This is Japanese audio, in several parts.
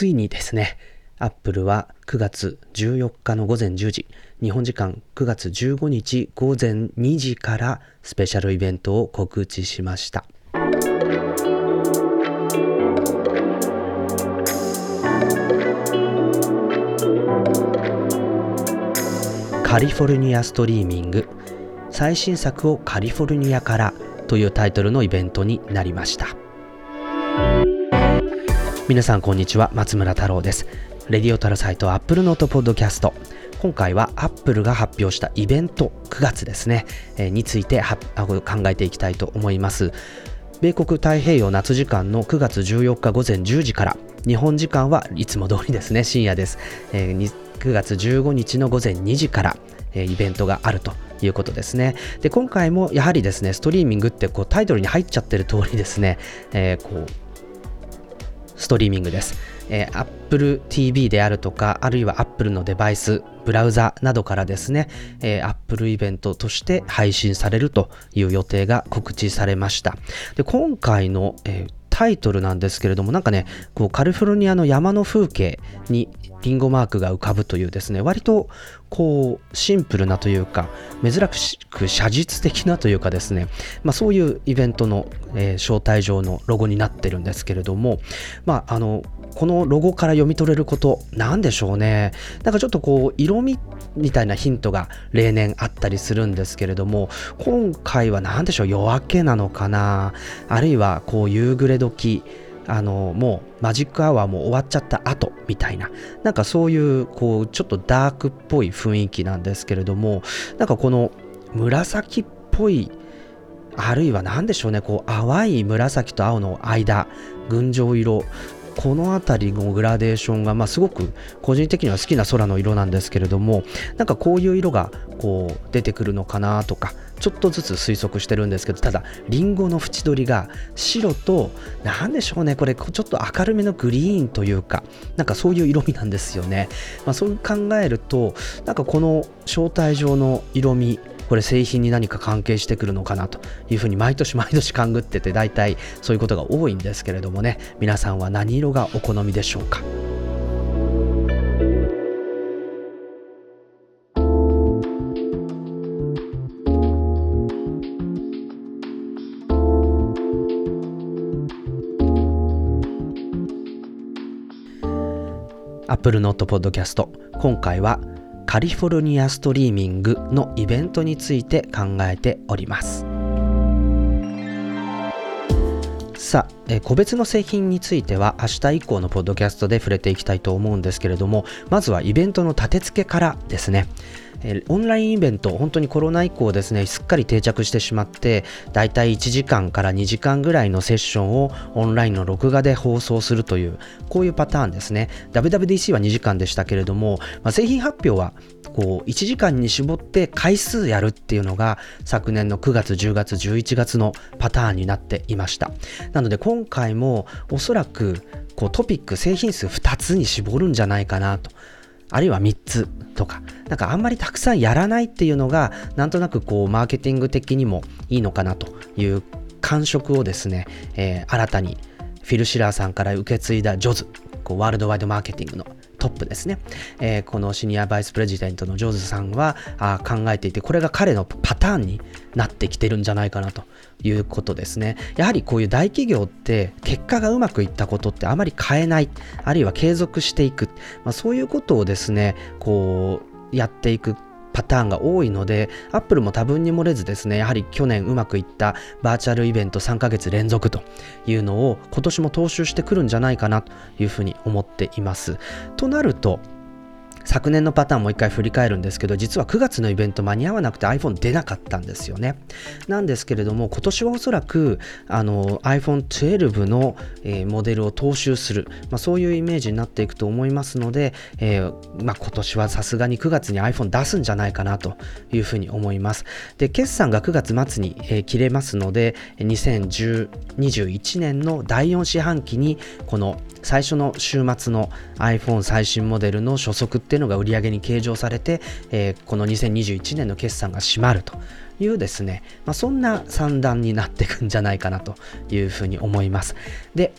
ついにですね、アップルは9月14日の午前10時、日本時間9月15日午前2時からスペシャルイベントを告知しました。カリフォルニアストリーミング最新作をカリフォルニアからというタイトルのイベントになりました皆さんこんにちは松村太郎です。レディオタロサイトアップルノートポッドキャスト。今回はアップルが発表したイベント9月ですね、えー、について考えていきたいと思います。米国太平洋夏時間の9月14日午前10時から日本時間はいつも通りですね深夜です、えー9月15日の午前2時から、えイベントがあると。いうことですね。で、今回もやはりですね、ストリーミングってこうタイトルに入っちゃってる通りですね、えー、こう、ストリーミングです。えー、Apple TV であるとか、あるいは Apple のデバイス、ブラウザなどからですね、えー、Apple イベントとして配信されるという予定が告知されました。で今回の、えータイトルなんですけれども、なんかね、こうカリフォルニアの山の風景にリンゴマークが浮かぶというですね、割とこうシンプルなというか、珍しく写実的なというかですね、まあ、そういうイベントの、えー、招待状のロゴになってるんですけれども、まあ、あのこのロゴから読み取れること、なんでしょうね。なんかちょっとこう、色味みたいなヒントが例年あったりするんですけれども、今回は何でしょう、夜明けなのかな。あるいはこう、夕暮れ時。あのもうマジックアワーも終わっちゃった後みたいな。なんかそういうこうちょっとダークっぽい雰囲気なんですけれどもなんかこの紫っぽいあるいは何でしょうねこう淡い紫と青の間群青色。この辺りのグラデーションが、まあ、すごく個人的には好きな空の色なんですけれどもなんかこういう色がこう出てくるのかなとかちょっとずつ推測してるんですけどただリンゴの縁取りが白と何でしょうねこれちょっと明るめのグリーンというかなんかそういう色味なんですよね、まあ、そう考えるとなんかこの招待状の色味これ製品に何か関係してくるのかなというふうに毎年毎年勘ぐってて大体そういうことが多いんですけれどもね。皆さんは何色がお好みでしょうか？ップルノットポッドキャスト。今回はカリフォルニアストリーミングのイベントについて考えております。さあ、え個別の製品については明日以降のポッドキャストで触れていきたいと思うんですけれどもまずはイベントの立て付けからですねえオンラインイベント、本当にコロナ以降ですね、すっかり定着してしまって、だいたい1時間から2時間ぐらいのセッションをオンラインの録画で放送するという、こういうパターンですね。WWDC は2時間でしたけれども、まあ、製品発表はこう1時間に絞って回数やるっていうのが昨年の9月、10月、11月のパターンになっていました。なので今回もおそらくこうトピック、製品数2つに絞るんじゃないかなと。あるいは3つとか、なんかあんまりたくさんやらないっていうのが、なんとなくこう、マーケティング的にもいいのかなという感触をですね、えー、新たにフィル・シラーさんから受け継いだジョズ、こうワールドワイドマーケティングのトップですね、えー、このシニアバイスプレジデントのジョーズさんはあ考えていて、これが彼のパターンになってきてるんじゃないかなということですね。やはりこういう大企業って結果がうまくいったことってあまり変えない、あるいは継続していく、まあ、そういうことをですね、こうやっていく。パターンが多いので、アップルも多分に漏れずですね、やはり去年うまくいったバーチャルイベント3ヶ月連続というのを今年も踏襲してくるんじゃないかなというふうに思っています。となると、昨年のパターンもう一回振り返るんですけど、実は9月のイベント間に合わなくて iPhone 出なかったんですよね。なんですけれども、今年はおそらくあの iPhone 12の、えー、モデルを踏襲する、まあ、そういうイメージになっていくと思いますので、えー、まあ、今年はさすがに9月に iPhone 出すんじゃないかなというふうに思います。で、決算が9月末に、えー、切れますので、2021年の第4四半期にこの最初の週末の iPhone 最新モデルの初速っていうのが売り上げに計上されて、えー、この2021年の決算が閉まるというですね、まあ、そんな算段になっていくんじゃないかなというふうに思います。で、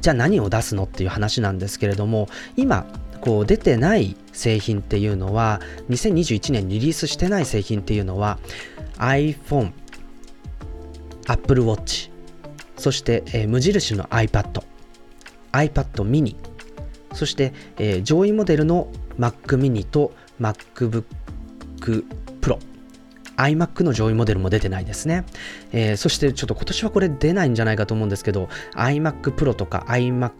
じゃあ何を出すのっていう話なんですけれども今こう出てない製品っていうのは2021年リリースしてない製品っていうのは iPhone、Apple Watch そして、えー、無印の iPad、iPad mini そして、えー、上位モデルの Mac mini と MacBook Pro iMac の上位モデルも出てないですね、えー、そしてちょっと今年はこれ出ないんじゃないかと思うんですけど iMac Pro とか iMac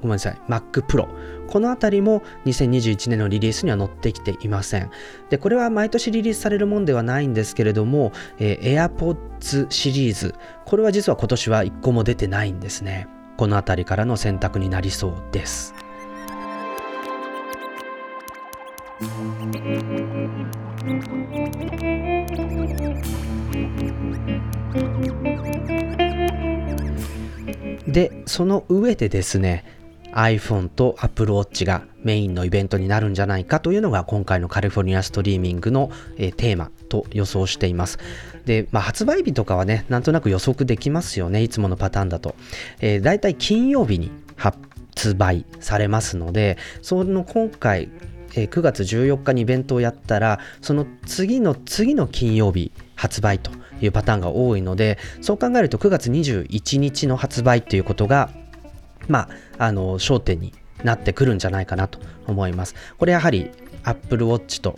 ごめんなさい Mac Pro このあたりも2021年のリリースには載ってきていません。でこれは毎年リリースされるもんではないんですけれども、えー、AirPods シリーズ。これは実は今年は1個も出てないんですね。このあたりからの選択になりそうですで、その上でですね、iPhone と Apple Watch がメインのイベントになるんじゃないかというのが今回のカリフォルニアストリーミングの、え、テーマと予想しています。で、まあ、発売日とかはね、なんとなく予測できますよね、いつものパターンだと。えー、だいたい金曜日に発売されますので、その今回、えー、9月14日にイベントをやったら、その次の次の金曜日発売というパターンが多いので、そう考えると9月21日の発売ということが、まあ、あの、焦点になってくるんじゃないかなと思います。これやはり Apple Watch と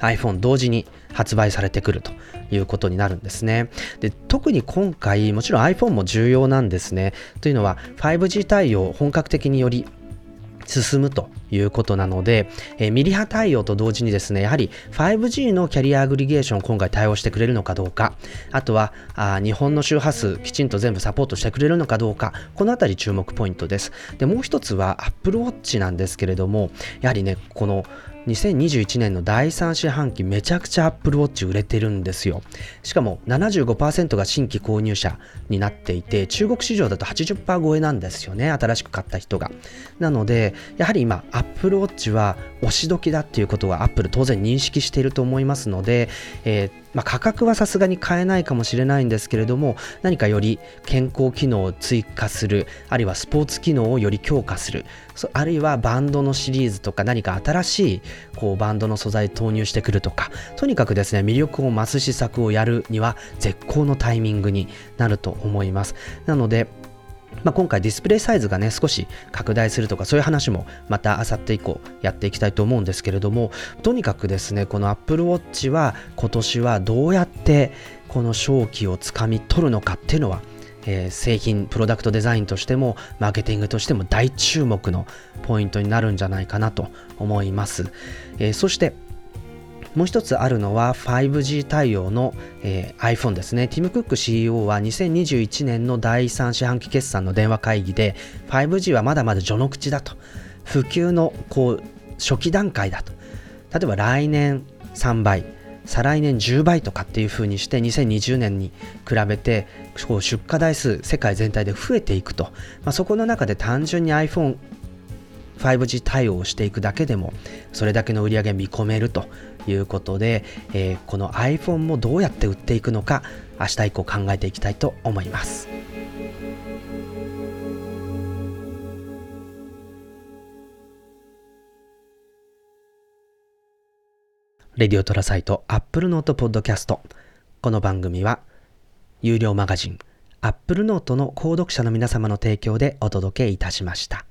iPhone 同時に発売されてくるということになるんですね。で特に今回、もちろん iPhone も重要なんですね。というのは 5G 対応本格的により進むということなので、えー、ミリ波対応と同時にですね、やはり 5G のキャリアアグリゲーション今回対応してくれるのかどうか、あとはあ日本の周波数きちんと全部サポートしてくれるのかどうか、このあたり注目ポイントです。で、もう一つは Apple Watch なんですけれども、やはりね、この2021年の第3四半期めちゃくちゃ Apple Watch 売れてるんですよ。しかも75%が新規購入者になっていて、中国市場だと80%超えなんですよね、新しく買った人が。なので、やはり今 Apple Watch は押し時だっていうことは Apple 当然認識していると思いますので、えーまあ、価格はさすがに買えないかもしれないんですけれども何かより健康機能を追加するあるいはスポーツ機能をより強化するあるいはバンドのシリーズとか何か新しいこうバンドの素材投入してくるとかとにかくですね魅力を増す施策をやるには絶好のタイミングになると思います。なのでまあ、今回ディスプレイサイズがね少し拡大するとかそういう話もまたあさって以降やっていきたいと思うんですけれどもとにかくですねこの Apple Watch は今年はどうやってこの商機をつかみ取るのかっていうのはえー、製品プロダクトデザインとしてもマーケティングとしても大注目のポイントになるんじゃないかなと思います、えー、そしてもう一つあるのは 5G 対応の、えー、iPhone ですね。ティム・クック CEO は2021年の第3四半期決算の電話会議で 5G はまだまだ序の口だと。普及のこう初期段階だと。例えば来年3倍、再来年10倍とかっていう風にして2020年に比べてこう出荷台数世界全体で増えていくと、まあ、そこの中で単純に iPhone 5G 対応をしていくだけでもそれだけの売り上げ見込めるということで、えー、この iPhone もどうやって売っていくのか明日以降考えていきたいと思います。レディオタロサイトアップルノートポッドキャストこの番組は有料マガジンアップルノートの購読者の皆様の提供でお届けいたしました。